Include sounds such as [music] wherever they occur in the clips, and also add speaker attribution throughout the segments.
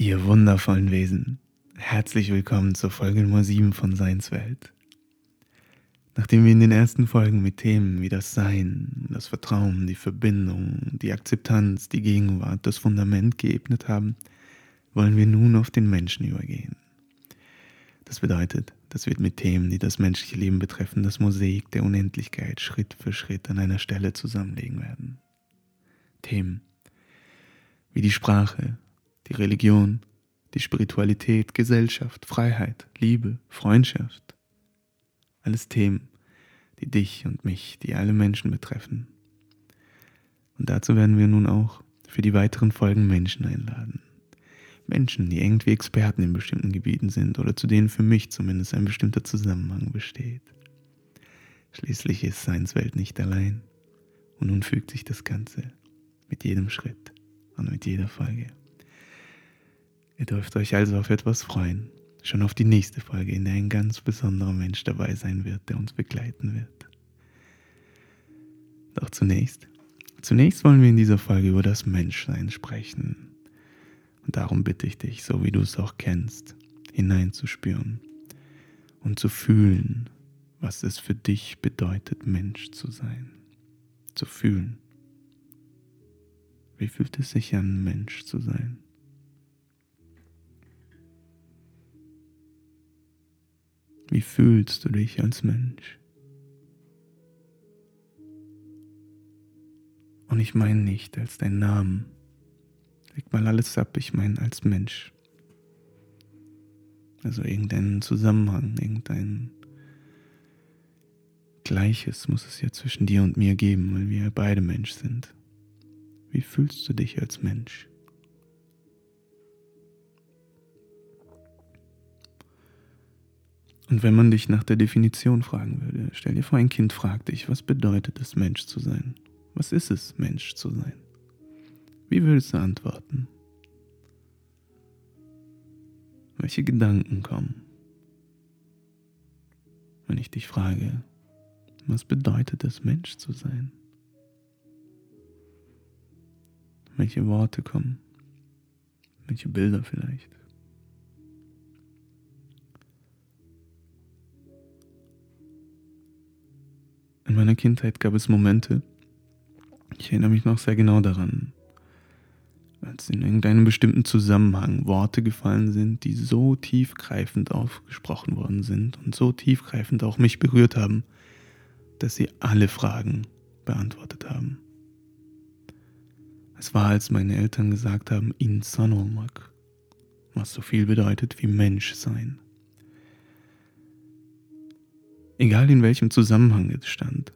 Speaker 1: Ihr wundervollen Wesen, herzlich willkommen zur Folge Nummer 7 von Seinswelt. Nachdem wir in den ersten Folgen mit Themen wie das Sein, das Vertrauen, die Verbindung, die Akzeptanz, die Gegenwart, das Fundament geebnet haben, wollen wir nun auf den Menschen übergehen. Das bedeutet, dass wir mit Themen, die das menschliche Leben betreffen, das Mosaik der Unendlichkeit Schritt für Schritt an einer Stelle zusammenlegen werden. Themen wie die Sprache, die Religion, die Spiritualität, Gesellschaft, Freiheit, Liebe, Freundschaft. Alles Themen, die dich und mich, die alle Menschen betreffen. Und dazu werden wir nun auch für die weiteren Folgen Menschen einladen. Menschen, die irgendwie Experten in bestimmten Gebieten sind oder zu denen für mich zumindest ein bestimmter Zusammenhang besteht. Schließlich ist Seinswelt nicht allein. Und nun fügt sich das Ganze mit jedem Schritt und mit jeder Folge. Ihr dürft euch also auf etwas freuen, schon auf die nächste Folge, in der ein ganz besonderer Mensch dabei sein wird, der uns begleiten wird. Doch zunächst, zunächst wollen wir in dieser Folge über das Menschsein sprechen. Und darum bitte ich dich, so wie du es auch kennst, hineinzuspüren und zu fühlen, was es für dich bedeutet, Mensch zu sein. Zu fühlen. Wie fühlt es sich an, Mensch zu sein? Wie fühlst du dich als Mensch? Und ich meine nicht als dein Namen. Leg mal alles ab, ich meine als Mensch. Also irgendeinen Zusammenhang, irgendein Gleiches muss es ja zwischen dir und mir geben, weil wir beide Mensch sind. Wie fühlst du dich als Mensch? Und wenn man dich nach der Definition fragen würde, stell dir vor, ein Kind fragt dich, was bedeutet es, Mensch zu sein? Was ist es, Mensch zu sein? Wie würdest du antworten? Welche Gedanken kommen? Wenn ich dich frage, was bedeutet es, Mensch zu sein? Welche Worte kommen? Welche Bilder vielleicht? In meiner Kindheit gab es Momente, ich erinnere mich noch sehr genau daran, als in irgendeinem bestimmten Zusammenhang Worte gefallen sind, die so tiefgreifend aufgesprochen worden sind und so tiefgreifend auch mich berührt haben, dass sie alle Fragen beantwortet haben. Es war, als meine Eltern gesagt haben, Insan olmak, was so viel bedeutet wie Mensch sein. Egal in welchem Zusammenhang es stand.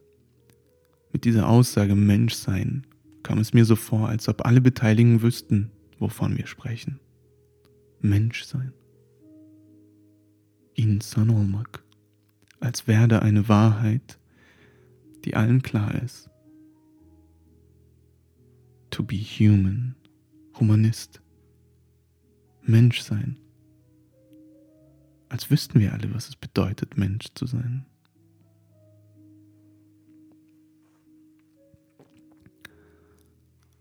Speaker 1: Mit dieser Aussage Menschsein kam es mir so vor, als ob alle Beteiligten wüssten, wovon wir sprechen. Menschsein. Insan olmak. Als werde eine Wahrheit, die allen klar ist. To be human. Humanist. Menschsein. Als wüssten wir alle, was es bedeutet, Mensch zu sein.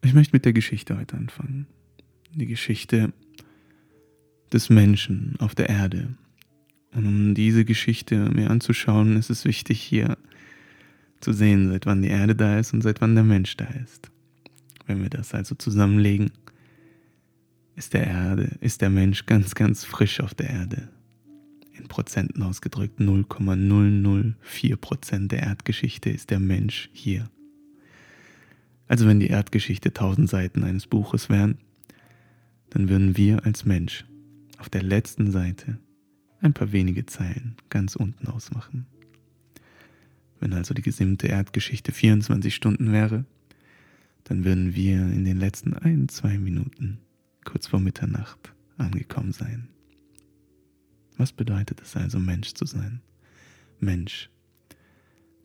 Speaker 1: Ich möchte mit der Geschichte heute anfangen. Die Geschichte des Menschen auf der Erde. Und um diese Geschichte mir anzuschauen, ist es wichtig, hier zu sehen, seit wann die Erde da ist und seit wann der Mensch da ist. Wenn wir das also zusammenlegen, ist der Erde, ist der Mensch ganz, ganz frisch auf der Erde. In Prozenten ausgedrückt 0,004 Prozent der Erdgeschichte ist der Mensch hier. Also wenn die Erdgeschichte tausend Seiten eines Buches wären, dann würden wir als Mensch auf der letzten Seite ein paar wenige Zeilen ganz unten ausmachen. Wenn also die gesamte Erdgeschichte 24 Stunden wäre, dann würden wir in den letzten ein, zwei Minuten kurz vor Mitternacht angekommen sein. Was bedeutet es also, Mensch zu sein? Mensch,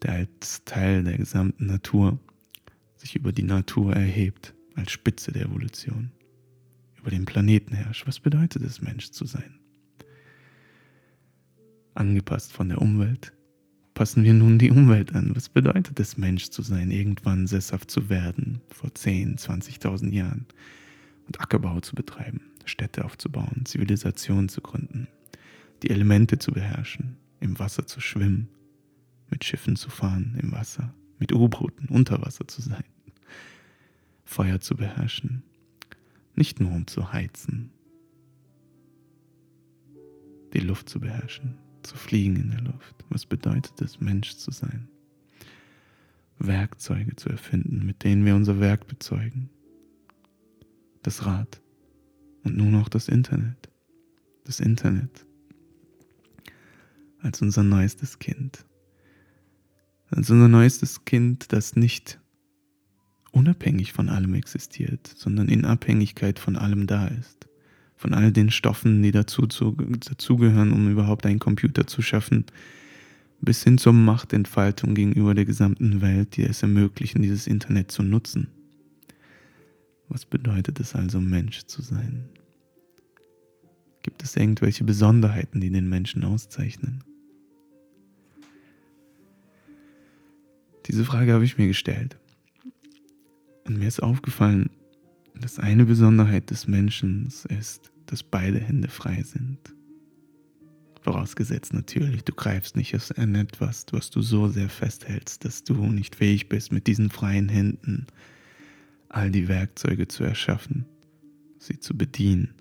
Speaker 1: der als Teil der gesamten Natur sich über die Natur erhebt, als Spitze der Evolution, über den Planeten herrscht. Was bedeutet es, Mensch zu sein? Angepasst von der Umwelt, passen wir nun die Umwelt an. Was bedeutet es, Mensch zu sein, irgendwann sesshaft zu werden, vor 10, 20.000 Jahren? und Ackerbau zu betreiben, Städte aufzubauen, Zivilisationen zu gründen, die Elemente zu beherrschen, im Wasser zu schwimmen, mit Schiffen zu fahren im Wasser, mit U-Booten unter Wasser zu sein, Feuer zu beherrschen, nicht nur um zu heizen, die Luft zu beherrschen, zu fliegen in der Luft. Was bedeutet es, Mensch zu sein? Werkzeuge zu erfinden, mit denen wir unser Werk bezeugen. Das Rad und nun auch das Internet. Das Internet als unser neuestes Kind. Als unser neuestes Kind, das nicht unabhängig von allem existiert, sondern in Abhängigkeit von allem da ist. Von all den Stoffen, die dazu dazugehören, um überhaupt einen Computer zu schaffen, bis hin zur Machtentfaltung gegenüber der gesamten Welt, die es ermöglichen, dieses Internet zu nutzen. Was bedeutet es also, Mensch zu sein? Gibt es irgendwelche Besonderheiten, die den Menschen auszeichnen? Diese Frage habe ich mir gestellt. Und mir ist aufgefallen, dass eine Besonderheit des Menschen ist, dass beide Hände frei sind. Vorausgesetzt natürlich, du greifst nicht an etwas, was du so sehr festhältst, dass du nicht fähig bist, mit diesen freien Händen all die Werkzeuge zu erschaffen, sie zu bedienen,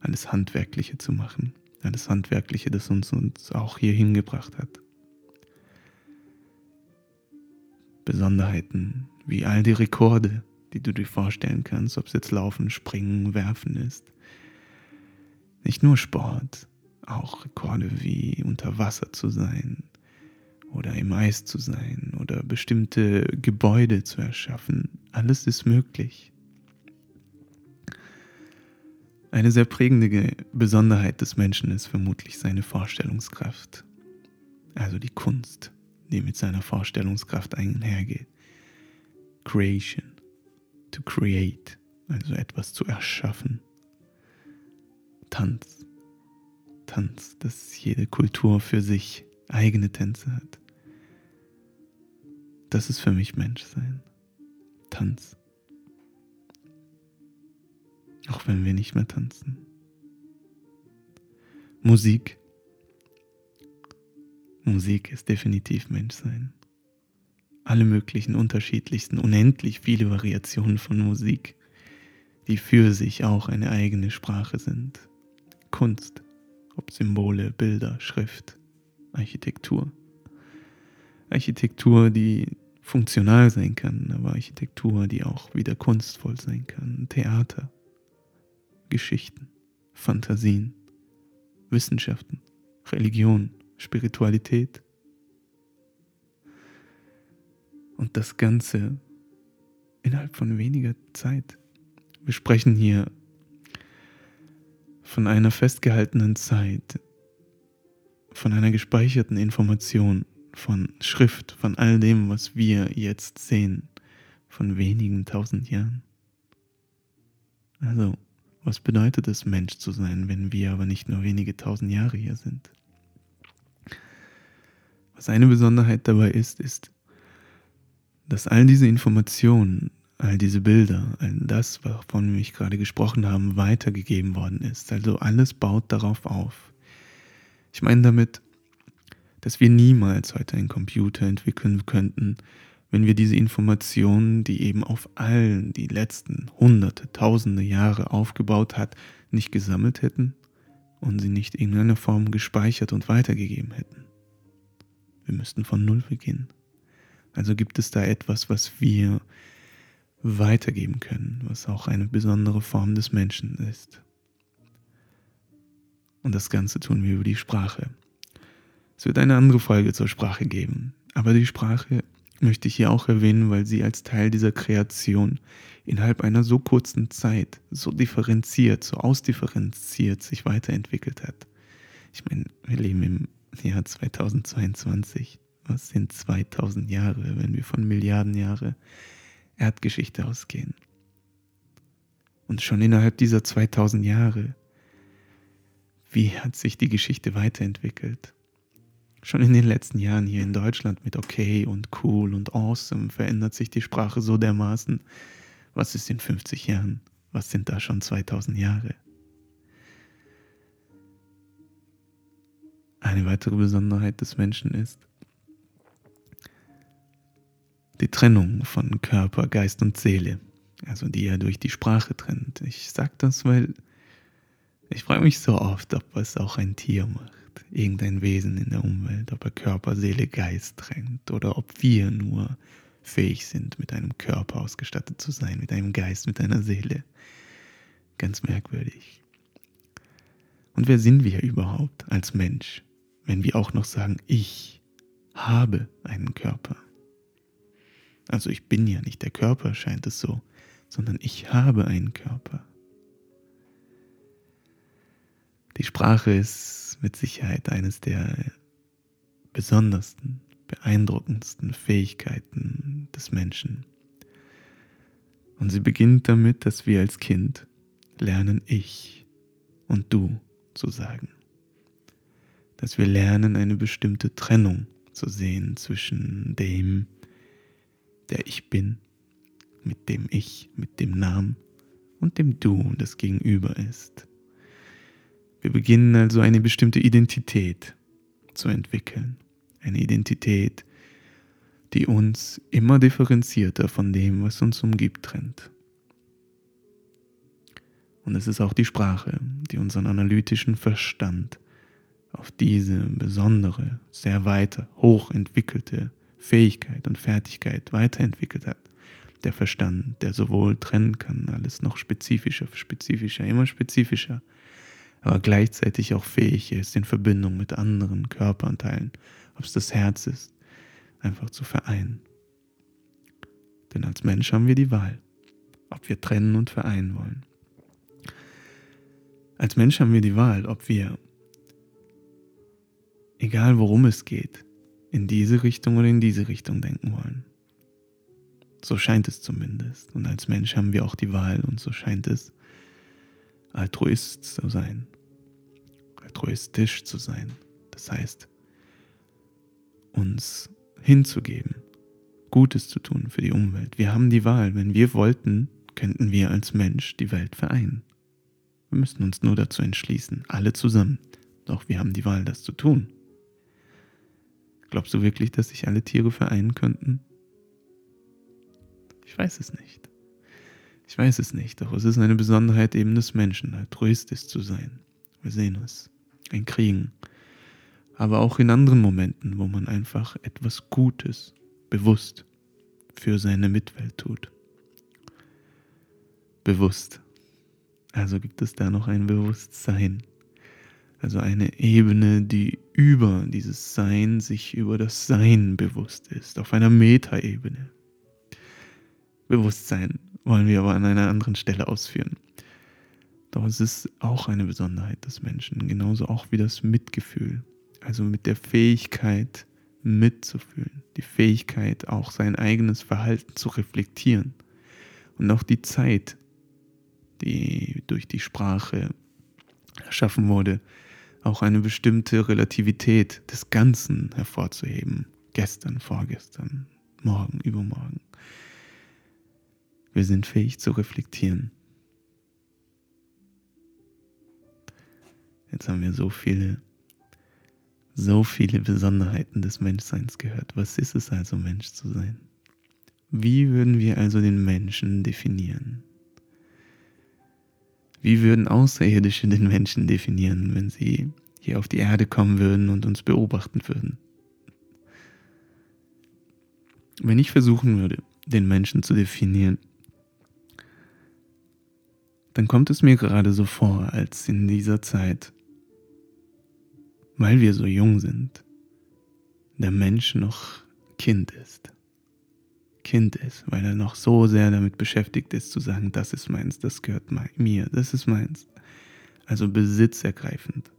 Speaker 1: alles Handwerkliche zu machen, alles Handwerkliche, das uns, uns auch hier hingebracht hat. Besonderheiten wie all die Rekorde, die du dir vorstellen kannst, ob es jetzt Laufen, Springen, Werfen ist. Nicht nur Sport, auch Rekorde wie unter Wasser zu sein oder im Eis zu sein oder bestimmte Gebäude zu erschaffen. Alles ist möglich. Eine sehr prägende Besonderheit des Menschen ist vermutlich seine Vorstellungskraft, also die Kunst, die mit seiner Vorstellungskraft einhergeht. Creation, to create, also etwas zu erschaffen. Tanz, Tanz, dass jede Kultur für sich eigene Tänze hat. Das ist für mich Menschsein. Tanz. Auch wenn wir nicht mehr tanzen. Musik. Musik ist definitiv Menschsein. Alle möglichen unterschiedlichsten, unendlich viele Variationen von Musik, die für sich auch eine eigene Sprache sind. Kunst, ob Symbole, Bilder, Schrift, Architektur. Architektur, die funktional sein kann, aber Architektur, die auch wieder kunstvoll sein kann. Theater, Geschichten, Fantasien, Wissenschaften, Religion, Spiritualität. Und das Ganze innerhalb von weniger Zeit. Wir sprechen hier von einer festgehaltenen Zeit, von einer gespeicherten Information, von Schrift, von all dem, was wir jetzt sehen, von wenigen tausend Jahren. Also, was bedeutet es, Mensch zu sein, wenn wir aber nicht nur wenige tausend Jahre hier sind? Was eine Besonderheit dabei ist, ist, dass all diese Informationen, all diese Bilder, all das, wovon wir mich gerade gesprochen haben, weitergegeben worden ist. Also alles baut darauf auf. Ich meine damit, dass wir niemals heute einen Computer entwickeln könnten, wenn wir diese Informationen, die eben auf allen die letzten hunderte, tausende Jahre aufgebaut hat, nicht gesammelt hätten und sie nicht in irgendeiner Form gespeichert und weitergegeben hätten. Wir müssten von Null beginnen. Also gibt es da etwas, was wir weitergeben können, was auch eine besondere Form des Menschen ist. Und das Ganze tun wir über die Sprache. Es wird eine andere Folge zur Sprache geben, aber die Sprache möchte ich hier auch erwähnen, weil sie als Teil dieser Kreation innerhalb einer so kurzen Zeit so differenziert, so ausdifferenziert sich weiterentwickelt hat. Ich meine, wir leben im Jahr 2022. Was sind 2000 Jahre, wenn wir von Milliarden Jahre Erdgeschichte ausgehen? Und schon innerhalb dieser 2000 Jahre, wie hat sich die Geschichte weiterentwickelt? Schon in den letzten Jahren hier in Deutschland mit okay und cool und awesome verändert sich die Sprache so dermaßen. Was ist in 50 Jahren? Was sind da schon 2000 Jahre? Eine weitere Besonderheit des Menschen ist die Trennung von Körper, Geist und Seele, also die er durch die Sprache trennt. Ich sage das, weil ich frage mich so oft, ob es auch ein Tier macht, irgendein Wesen in der Umwelt, ob er Körper, Seele, Geist trennt oder ob wir nur fähig sind, mit einem Körper ausgestattet zu sein, mit einem Geist, mit einer Seele. Ganz merkwürdig. Und wer sind wir überhaupt als Mensch, wenn wir auch noch sagen, ich habe einen Körper? Also ich bin ja nicht der Körper, scheint es so, sondern ich habe einen Körper. Die Sprache ist mit Sicherheit eines der besondersten, beeindruckendsten Fähigkeiten des Menschen. Und sie beginnt damit, dass wir als Kind lernen, ich und du zu sagen. Dass wir lernen, eine bestimmte Trennung zu sehen zwischen dem, der ich bin, mit dem ich, mit dem Namen und dem Du, das Gegenüber ist. Wir beginnen also eine bestimmte Identität zu entwickeln. Eine Identität, die uns immer differenzierter von dem, was uns umgibt, trennt. Und es ist auch die Sprache, die unseren analytischen Verstand auf diese besondere, sehr weiter, hochentwickelte Fähigkeit und Fertigkeit weiterentwickelt hat. Der Verstand, der sowohl trennen kann, alles noch spezifischer, spezifischer, immer spezifischer, aber gleichzeitig auch fähig ist, in Verbindung mit anderen Körperanteilen, ob es das Herz ist, einfach zu vereinen. Denn als Mensch haben wir die Wahl, ob wir trennen und vereinen wollen. Als Mensch haben wir die Wahl, ob wir, egal worum es geht, in diese Richtung oder in diese Richtung denken wollen. So scheint es zumindest. Und als Mensch haben wir auch die Wahl, und so scheint es, Altruist zu sein, altruistisch zu sein. Das heißt, uns hinzugeben, Gutes zu tun für die Umwelt. Wir haben die Wahl. Wenn wir wollten, könnten wir als Mensch die Welt vereinen. Wir müssen uns nur dazu entschließen, alle zusammen. Doch wir haben die Wahl, das zu tun. Glaubst du wirklich, dass sich alle Tiere vereinen könnten? Ich weiß es nicht. Ich weiß es nicht, doch es ist eine Besonderheit eben des Menschen, altruistisch zu sein. Wir sehen es. Ein Kriegen. Aber auch in anderen Momenten, wo man einfach etwas Gutes, bewusst für seine Mitwelt tut. Bewusst. Also gibt es da noch ein Bewusstsein. Also eine Ebene, die über dieses Sein sich über das Sein bewusst ist, auf einer Metaebene. Bewusstsein wollen wir aber an einer anderen Stelle ausführen. Doch es ist auch eine Besonderheit des Menschen, genauso auch wie das Mitgefühl, also mit der Fähigkeit mitzufühlen, die Fähigkeit auch sein eigenes Verhalten zu reflektieren und auch die Zeit, die durch die Sprache erschaffen wurde, auch eine bestimmte Relativität des Ganzen hervorzuheben. Gestern, vorgestern, morgen, übermorgen. Wir sind fähig zu reflektieren. Jetzt haben wir so viele, so viele Besonderheiten des Menschseins gehört. Was ist es also, Mensch zu sein? Wie würden wir also den Menschen definieren? Wie würden Außerirdische den Menschen definieren, wenn sie hier auf die Erde kommen würden und uns beobachten würden? Wenn ich versuchen würde, den Menschen zu definieren, dann kommt es mir gerade so vor, als in dieser Zeit, weil wir so jung sind, der Mensch noch Kind ist. Kind ist, weil er noch so sehr damit beschäftigt ist zu sagen, das ist meins, das gehört mir, das ist meins. Also besitzergreifend.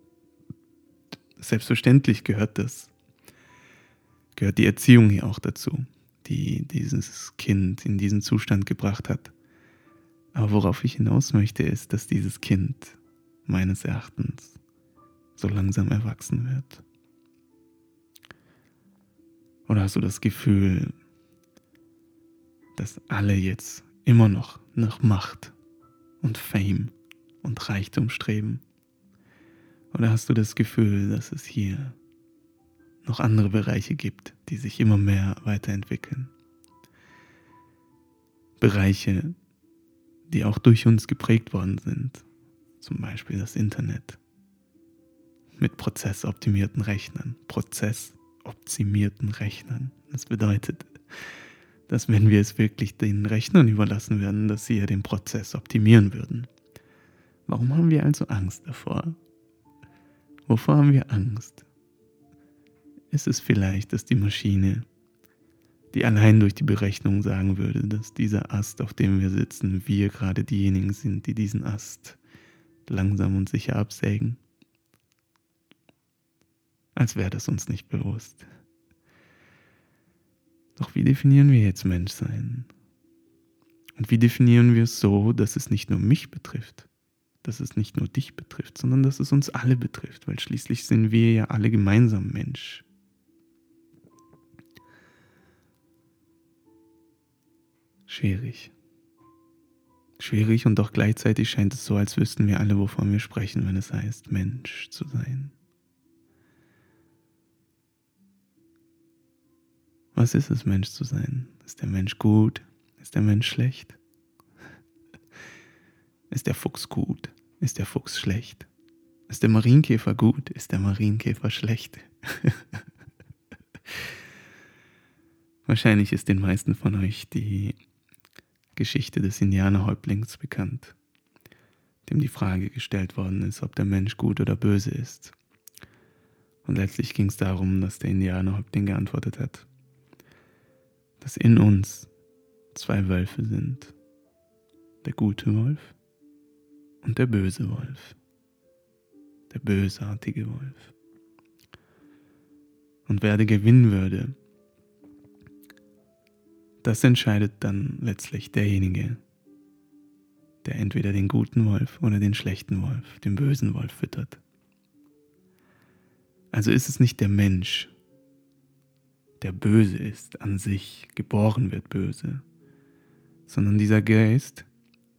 Speaker 1: Selbstverständlich gehört das, gehört die Erziehung hier auch dazu, die dieses Kind in diesen Zustand gebracht hat. Aber worauf ich hinaus möchte, ist, dass dieses Kind meines Erachtens so langsam erwachsen wird. Oder hast du das Gefühl, dass alle jetzt immer noch nach Macht und Fame und Reichtum streben? Oder hast du das Gefühl, dass es hier noch andere Bereiche gibt, die sich immer mehr weiterentwickeln? Bereiche, die auch durch uns geprägt worden sind, zum Beispiel das Internet mit prozessoptimierten Rechnern. Prozessoptimierten Rechnern. Das bedeutet, dass wenn wir es wirklich den Rechnern überlassen werden, dass sie ja den Prozess optimieren würden. Warum haben wir also Angst davor? Wovor haben wir Angst? Ist es vielleicht, dass die Maschine, die allein durch die Berechnung sagen würde, dass dieser Ast, auf dem wir sitzen, wir gerade diejenigen sind, die diesen Ast langsam und sicher absägen? Als wäre das uns nicht bewusst. Doch wie definieren wir jetzt Menschsein? Und wie definieren wir es so, dass es nicht nur mich betrifft, dass es nicht nur dich betrifft, sondern dass es uns alle betrifft, weil schließlich sind wir ja alle gemeinsam Mensch. Schwierig. Schwierig und doch gleichzeitig scheint es so, als wüssten wir alle, wovon wir sprechen, wenn es heißt, Mensch zu sein. Was ist es, Mensch zu sein? Ist der Mensch gut? Ist der Mensch schlecht? Ist der Fuchs gut? Ist der Fuchs schlecht? Ist der Marienkäfer gut? Ist der Marienkäfer schlecht? [laughs] Wahrscheinlich ist den meisten von euch die Geschichte des Indianerhäuptlings bekannt, dem die Frage gestellt worden ist, ob der Mensch gut oder böse ist. Und letztlich ging es darum, dass der Indianerhäuptling geantwortet hat, dass in uns zwei Wölfe sind. Der gute Wolf und der böse Wolf. Der bösartige Wolf. Und wer gewinnen würde, das entscheidet dann letztlich derjenige, der entweder den guten Wolf oder den schlechten Wolf, den bösen Wolf füttert. Also ist es nicht der Mensch, der böse ist, an sich geboren wird böse, sondern dieser Geist,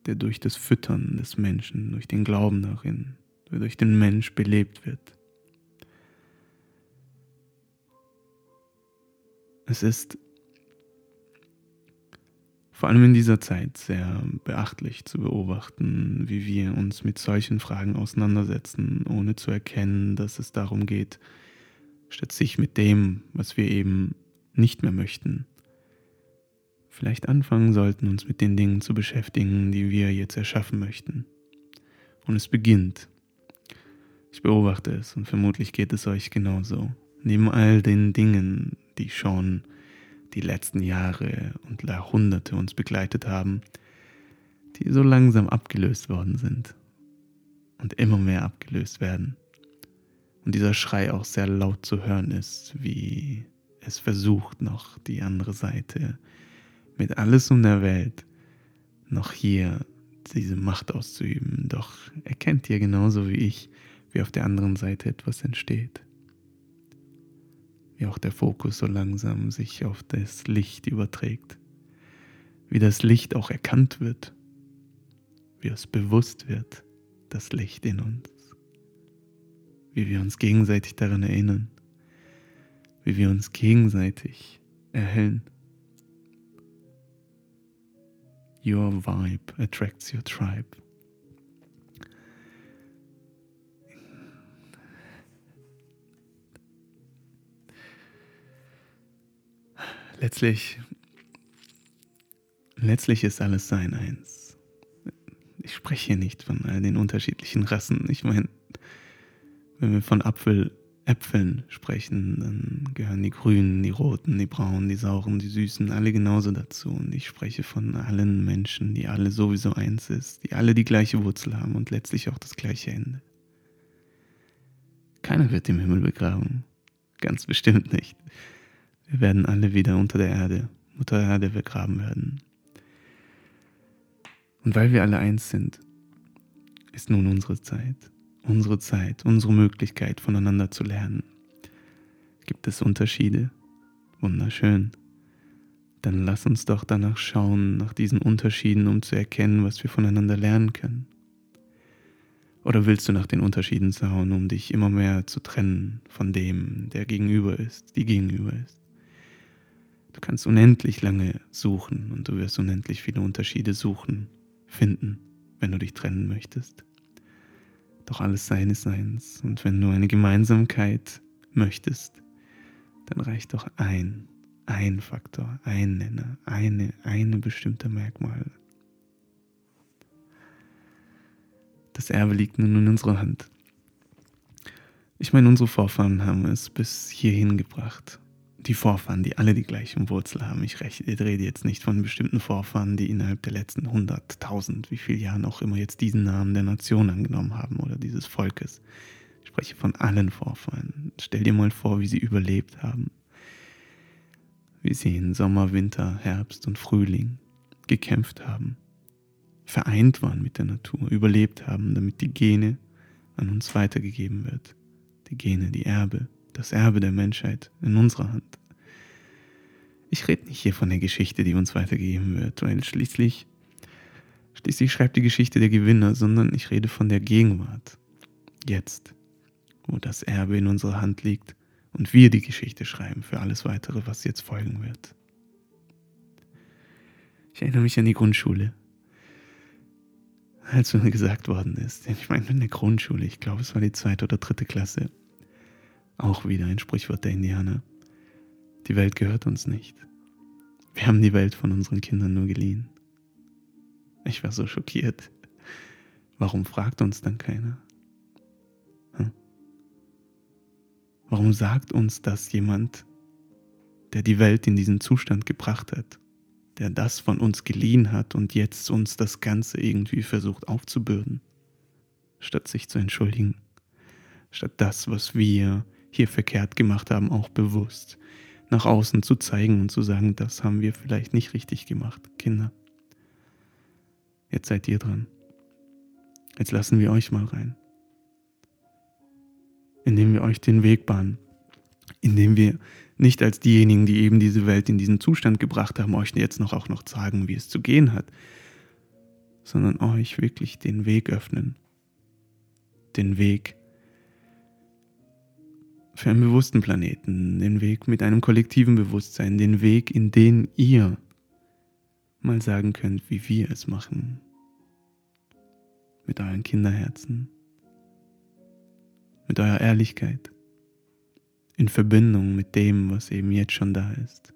Speaker 1: der durch das Füttern des Menschen, durch den Glauben darin, durch den Mensch belebt wird. Es ist vor allem in dieser Zeit sehr beachtlich zu beobachten, wie wir uns mit solchen Fragen auseinandersetzen, ohne zu erkennen, dass es darum geht, statt sich mit dem, was wir eben nicht mehr möchten, vielleicht anfangen sollten, uns mit den Dingen zu beschäftigen, die wir jetzt erschaffen möchten. Und es beginnt. Ich beobachte es und vermutlich geht es euch genauso. Neben all den Dingen, die schon die letzten Jahre und Jahrhunderte uns begleitet haben, die so langsam abgelöst worden sind und immer mehr abgelöst werden und dieser Schrei auch sehr laut zu hören ist, wie es versucht noch die andere Seite mit alles um der Welt noch hier diese Macht auszuüben. Doch erkennt ihr genauso wie ich, wie auf der anderen Seite etwas entsteht. Wie auch der Fokus so langsam sich auf das Licht überträgt. Wie das Licht auch erkannt wird. Wie es bewusst wird, das Licht in uns wie wir uns gegenseitig daran erinnern, wie wir uns gegenseitig erhellen. Your vibe attracts your tribe. Letztlich, letztlich ist alles sein eins. Ich spreche hier nicht von all den unterschiedlichen Rassen. Ich meine, wenn wir von Apfel, Äpfeln sprechen, dann gehören die grünen, die roten, die braunen, die sauren, die süßen, alle genauso dazu. Und ich spreche von allen Menschen, die alle sowieso eins ist, die alle die gleiche Wurzel haben und letztlich auch das gleiche Ende. Keiner wird im Himmel begraben. Ganz bestimmt nicht. Wir werden alle wieder unter der Erde, Mutter Erde begraben werden. Und weil wir alle eins sind, ist nun unsere Zeit unsere Zeit, unsere Möglichkeit voneinander zu lernen. Gibt es Unterschiede? Wunderschön. dann lass uns doch danach schauen, nach diesen Unterschieden, um zu erkennen, was wir voneinander lernen können. Oder willst du nach den Unterschieden schauen, um dich immer mehr zu trennen von dem, der gegenüber ist, die gegenüber ist? Du kannst unendlich lange suchen und du wirst unendlich viele Unterschiede suchen, finden, wenn du dich trennen möchtest. Doch alles seines Seins. Und wenn du eine Gemeinsamkeit möchtest, dann reicht doch ein, ein Faktor, ein Nenner, eine, eine bestimmte Merkmal. Das Erbe liegt nun in unserer Hand. Ich meine, unsere Vorfahren haben es bis hierhin gebracht die Vorfahren, die alle die gleichen Wurzel haben. Ich, rede jetzt nicht von bestimmten Vorfahren, die innerhalb der letzten 100.000, wie viele Jahre auch immer jetzt diesen Namen der Nation angenommen haben oder dieses Volkes. Ich spreche von allen Vorfahren. Stell dir mal vor, wie sie überlebt haben. Wie sie in Sommer, Winter, Herbst und Frühling gekämpft haben. Vereint waren mit der Natur, überlebt haben, damit die Gene an uns weitergegeben wird. Die Gene, die Erbe, das Erbe der Menschheit in unserer Hand. Ich rede nicht hier von der Geschichte, die uns weitergegeben wird, weil schließlich, schließlich schreibt die Geschichte der Gewinner, sondern ich rede von der Gegenwart. Jetzt, wo das Erbe in unserer Hand liegt und wir die Geschichte schreiben für alles weitere, was jetzt folgen wird. Ich erinnere mich an die Grundschule. Als mir gesagt worden ist, ich meine in der Grundschule, ich glaube es war die zweite oder dritte Klasse, auch wieder ein Sprichwort der Indianer. Die Welt gehört uns nicht. Wir haben die Welt von unseren Kindern nur geliehen. Ich war so schockiert. Warum fragt uns dann keiner? Hm? Warum sagt uns das jemand, der die Welt in diesen Zustand gebracht hat, der das von uns geliehen hat und jetzt uns das Ganze irgendwie versucht aufzubürden, statt sich zu entschuldigen, statt das, was wir hier verkehrt gemacht haben, auch bewusst nach außen zu zeigen und zu sagen, das haben wir vielleicht nicht richtig gemacht, Kinder. Jetzt seid ihr dran. Jetzt lassen wir euch mal rein. Indem wir euch den Weg bahnen. Indem wir nicht als diejenigen, die eben diese Welt in diesen Zustand gebracht haben, euch jetzt noch auch noch sagen, wie es zu gehen hat, sondern euch wirklich den Weg öffnen. Den Weg für einen bewussten Planeten, den Weg mit einem kollektiven Bewusstsein, den Weg, in den ihr mal sagen könnt, wie wir es machen. Mit euren Kinderherzen, mit eurer Ehrlichkeit, in Verbindung mit dem, was eben jetzt schon da ist.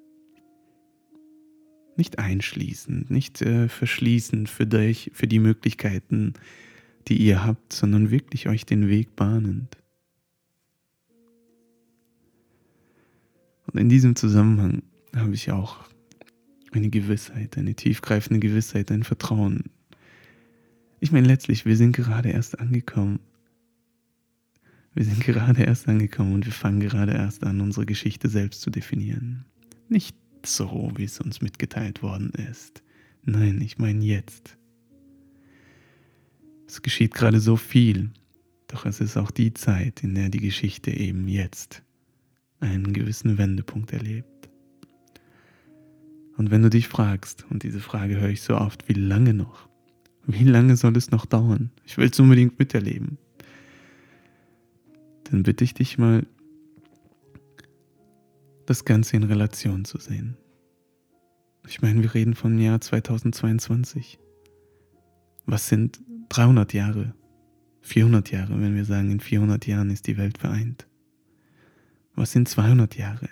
Speaker 1: Nicht einschließend, nicht äh, verschließend für, dich, für die Möglichkeiten, die ihr habt, sondern wirklich euch den Weg bahnend. Und in diesem Zusammenhang habe ich auch eine Gewissheit, eine tiefgreifende Gewissheit, ein Vertrauen. Ich meine, letztlich, wir sind gerade erst angekommen. Wir sind [laughs] gerade erst angekommen und wir fangen gerade erst an, unsere Geschichte selbst zu definieren. Nicht so, wie es uns mitgeteilt worden ist. Nein, ich meine jetzt. Es geschieht gerade so viel, doch es ist auch die Zeit, in der die Geschichte eben jetzt einen gewissen Wendepunkt erlebt. Und wenn du dich fragst, und diese Frage höre ich so oft, wie lange noch? Wie lange soll es noch dauern? Ich will es unbedingt miterleben. Dann bitte ich dich mal, das Ganze in Relation zu sehen. Ich meine, wir reden vom Jahr 2022. Was sind 300 Jahre, 400 Jahre, wenn wir sagen, in 400 Jahren ist die Welt vereint? Was sind 200 Jahre?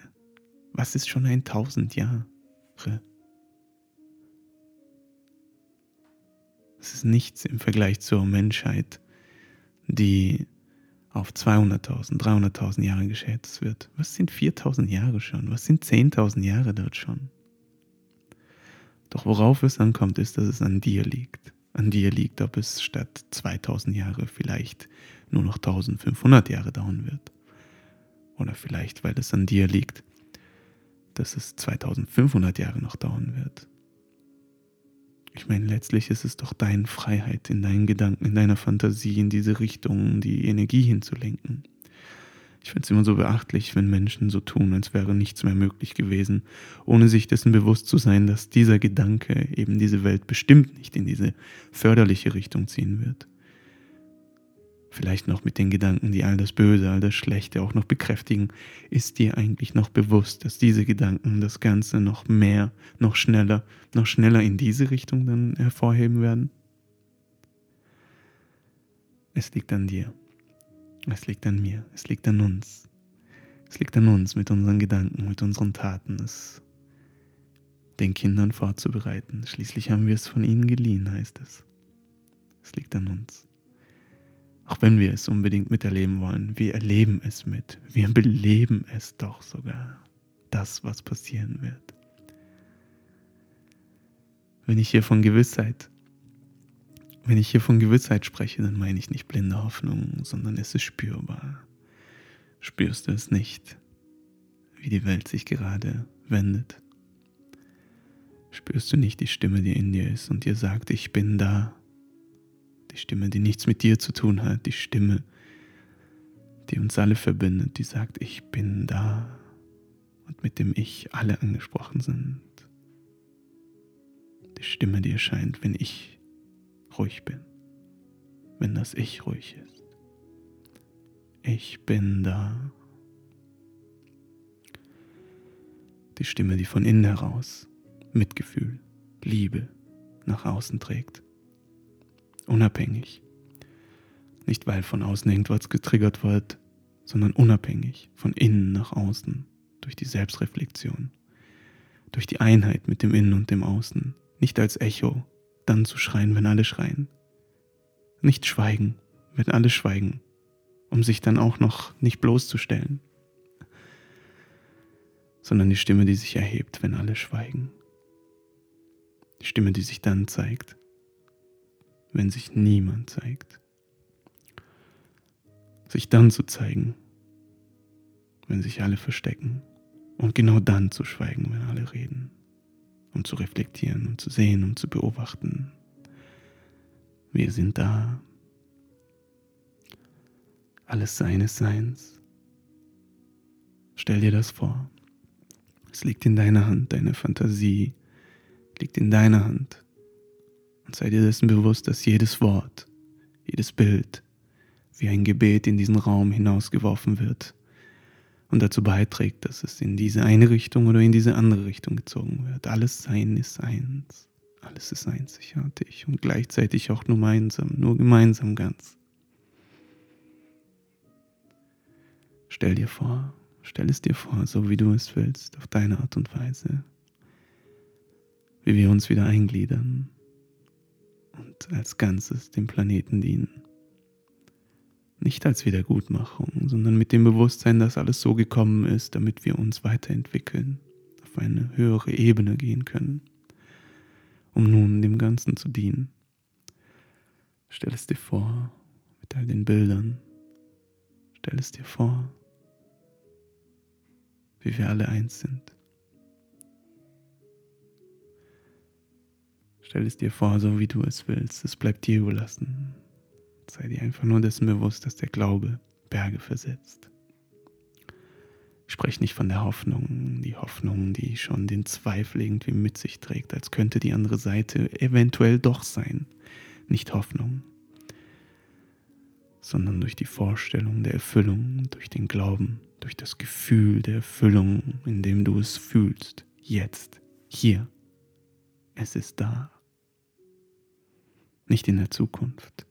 Speaker 1: Was ist schon ein 1000 Jahre? Es ist nichts im Vergleich zur Menschheit, die auf 200.000, 300.000 Jahre geschätzt wird. Was sind 4.000 Jahre schon? Was sind 10.000 Jahre dort schon? Doch worauf es ankommt, ist, dass es an dir liegt. An dir liegt, ob es statt 2000 Jahre vielleicht nur noch 1500 Jahre dauern wird. Oder vielleicht, weil es an dir liegt, dass es 2500 Jahre noch dauern wird. Ich meine, letztlich ist es doch deine Freiheit, in deinen Gedanken, in deiner Fantasie in diese Richtung die Energie hinzulenken. Ich finde es immer so beachtlich, wenn Menschen so tun, als wäre nichts mehr möglich gewesen, ohne sich dessen bewusst zu sein, dass dieser Gedanke eben diese Welt bestimmt nicht in diese förderliche Richtung ziehen wird. Vielleicht noch mit den Gedanken, die all das Böse, all das Schlechte auch noch bekräftigen, ist dir eigentlich noch bewusst, dass diese Gedanken das Ganze noch mehr, noch schneller, noch schneller in diese Richtung dann hervorheben werden? Es liegt an dir. Es liegt an mir, es liegt an uns. Es liegt an uns mit unseren Gedanken, mit unseren Taten, es den Kindern vorzubereiten. Schließlich haben wir es von ihnen geliehen, heißt es. Es liegt an uns. Auch wenn wir es unbedingt miterleben wollen, wir erleben es mit. Wir beleben es doch sogar. Das, was passieren wird. Wenn ich hier von Gewissheit wenn ich hier von Gewissheit spreche, dann meine ich nicht blinde Hoffnung, sondern es ist spürbar. Spürst du es nicht, wie die Welt sich gerade wendet? Spürst du nicht die Stimme, die in dir ist und dir sagt, ich bin da? Die Stimme, die nichts mit dir zu tun hat, die Stimme, die uns alle verbindet, die sagt, ich bin da und mit dem Ich alle angesprochen sind. Die Stimme, die erscheint, wenn ich ruhig bin, wenn das Ich ruhig ist. Ich bin da. Die Stimme, die von innen heraus Mitgefühl, Liebe nach außen trägt. Unabhängig. Nicht weil von außen irgendwas getriggert wird, sondern unabhängig von innen nach außen durch die Selbstreflexion, durch die Einheit mit dem Innen und dem Außen, nicht als Echo dann zu schreien, wenn alle schreien. Nicht schweigen, wenn alle schweigen, um sich dann auch noch nicht bloßzustellen, sondern die Stimme, die sich erhebt, wenn alle schweigen. Die Stimme, die sich dann zeigt, wenn sich niemand zeigt. Sich dann zu zeigen, wenn sich alle verstecken. Und genau dann zu schweigen, wenn alle reden um zu reflektieren, um zu sehen, um zu beobachten. Wir sind da. Alles seines Seins. Stell dir das vor. Es liegt in deiner Hand, deine Fantasie liegt in deiner Hand. Und sei dir dessen bewusst, dass jedes Wort, jedes Bild wie ein Gebet in diesen Raum hinausgeworfen wird und dazu beiträgt, dass es in diese eine Richtung oder in diese andere Richtung gezogen wird. Alles Sein ist eins. Alles ist einzigartig und gleichzeitig auch nur gemeinsam, nur gemeinsam ganz. Stell dir vor, stell es dir vor, so wie du es willst, auf deine Art und Weise, wie wir uns wieder eingliedern und als Ganzes dem Planeten dienen. Nicht als Wiedergutmachung, sondern mit dem Bewusstsein, dass alles so gekommen ist, damit wir uns weiterentwickeln, auf eine höhere Ebene gehen können, um nun dem Ganzen zu dienen. Stell es dir vor, mit all den Bildern. Stell es dir vor, wie wir alle eins sind. Stell es dir vor, so wie du es willst. Es bleibt dir überlassen. Sei dir einfach nur dessen bewusst, dass der Glaube Berge versetzt. Ich spreche nicht von der Hoffnung, die Hoffnung, die schon den Zweifel irgendwie mit sich trägt, als könnte die andere Seite eventuell doch sein. Nicht Hoffnung, sondern durch die Vorstellung der Erfüllung, durch den Glauben, durch das Gefühl der Erfüllung, in dem du es fühlst. Jetzt, hier. Es ist da. Nicht in der Zukunft.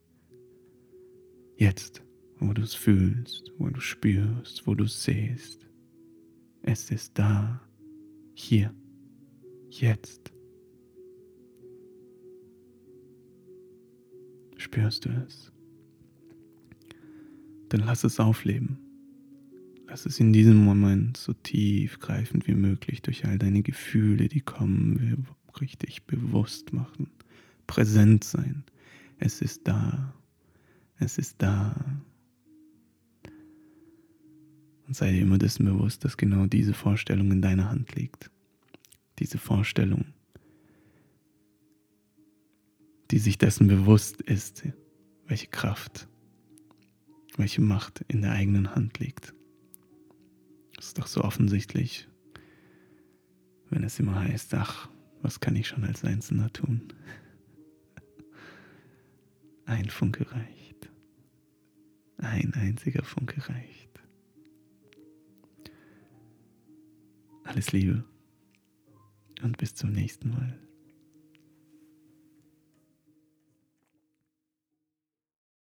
Speaker 1: Jetzt, wo du es fühlst, wo du spürst, wo du siehst. Es ist da, hier, jetzt. Spürst du es? Dann lass es aufleben. Lass es in diesem Moment so tiefgreifend wie möglich durch all deine Gefühle, die kommen, richtig bewusst machen. Präsent sein. Es ist da es ist da. Und sei dir immer dessen bewusst, dass genau diese Vorstellung in deiner Hand liegt. Diese Vorstellung, die sich dessen bewusst ist, welche Kraft, welche Macht in der eigenen Hand liegt. ist doch so offensichtlich, wenn es immer heißt, ach, was kann ich schon als Einzelner tun? Ein Funke reicht. Ein einziger Funke reicht. Alles Liebe und bis zum nächsten Mal.